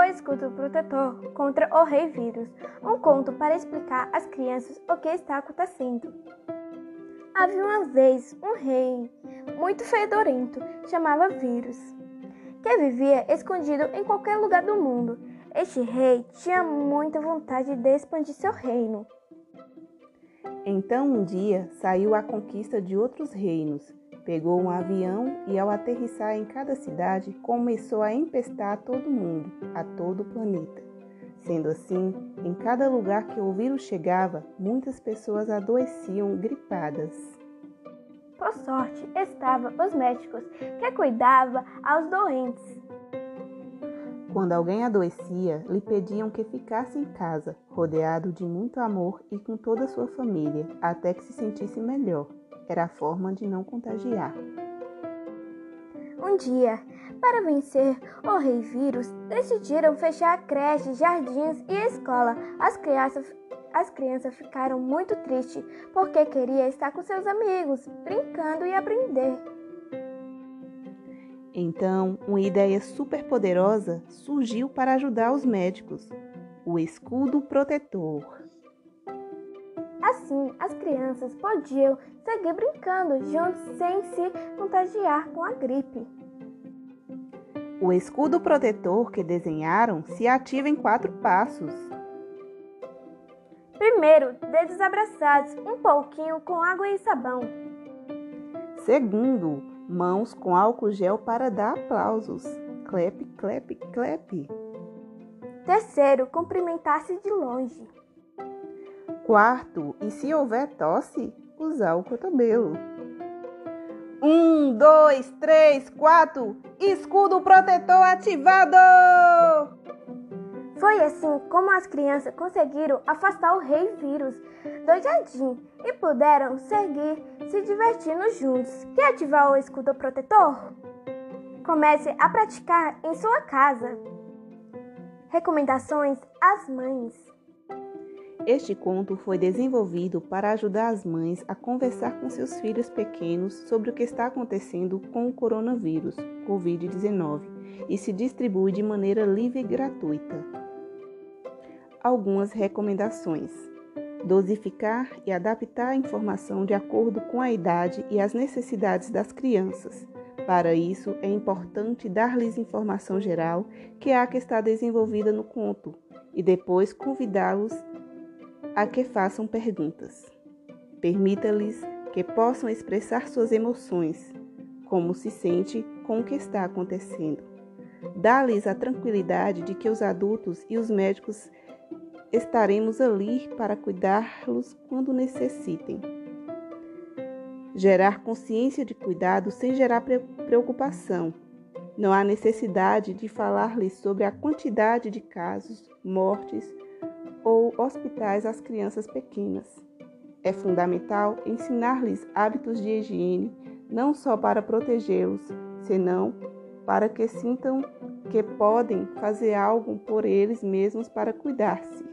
escudo protetor contra o rei vírus, um conto para explicar às crianças o que está acontecendo. Havia uma vez um rei muito fedorento, chamava Vírus, que vivia escondido em qualquer lugar do mundo. Este rei tinha muita vontade de expandir seu reino. Então um dia saiu à conquista de outros reinos Pegou um avião e, ao aterrissar em cada cidade, começou a empestar todo mundo, a todo o planeta. Sendo assim, em cada lugar que o vírus chegava, muitas pessoas adoeciam gripadas. Por sorte, estavam os médicos que cuidavam aos doentes. Quando alguém adoecia, lhe pediam que ficasse em casa, rodeado de muito amor e com toda a sua família, até que se sentisse melhor era a forma de não contagiar. Um dia, para vencer o rei vírus, decidiram fechar creches, jardins e escola. As crianças, as crianças ficaram muito tristes porque queria estar com seus amigos, brincando e aprender. Então, uma ideia super poderosa surgiu para ajudar os médicos: o escudo protetor. Assim, as crianças podiam seguir brincando juntos sem se contagiar com a gripe. O escudo protetor que desenharam se ativa em quatro passos. Primeiro, dedos abraçados, um pouquinho com água e sabão. Segundo, mãos com álcool gel para dar aplausos. Clap, clap, clap. Terceiro, cumprimentar-se de longe. Quarto, e se houver tosse, usar o cotovelo. Um, dois, três, quatro, escudo protetor ativado! Foi assim como as crianças conseguiram afastar o rei vírus do jardim e puderam seguir se divertindo juntos. Quer ativar o escudo protetor? Comece a praticar em sua casa. Recomendações às mães. Este conto foi desenvolvido para ajudar as mães a conversar com seus filhos pequenos sobre o que está acontecendo com o coronavírus, Covid-19, e se distribui de maneira livre e gratuita. Algumas recomendações: dosificar e adaptar a informação de acordo com a idade e as necessidades das crianças. Para isso, é importante dar-lhes informação geral, que é a que está desenvolvida no conto, e depois convidá-los a que façam perguntas. Permita-lhes que possam expressar suas emoções, como se sente com o que está acontecendo. Dá-lhes a tranquilidade de que os adultos e os médicos estaremos ali para cuidá-los quando necessitem. Gerar consciência de cuidado sem gerar preocupação. Não há necessidade de falar-lhes sobre a quantidade de casos, mortes ou hospitais às crianças pequenas. É fundamental ensinar-lhes hábitos de higiene, não só para protegê-los, senão para que sintam que podem fazer algo por eles mesmos para cuidar-se.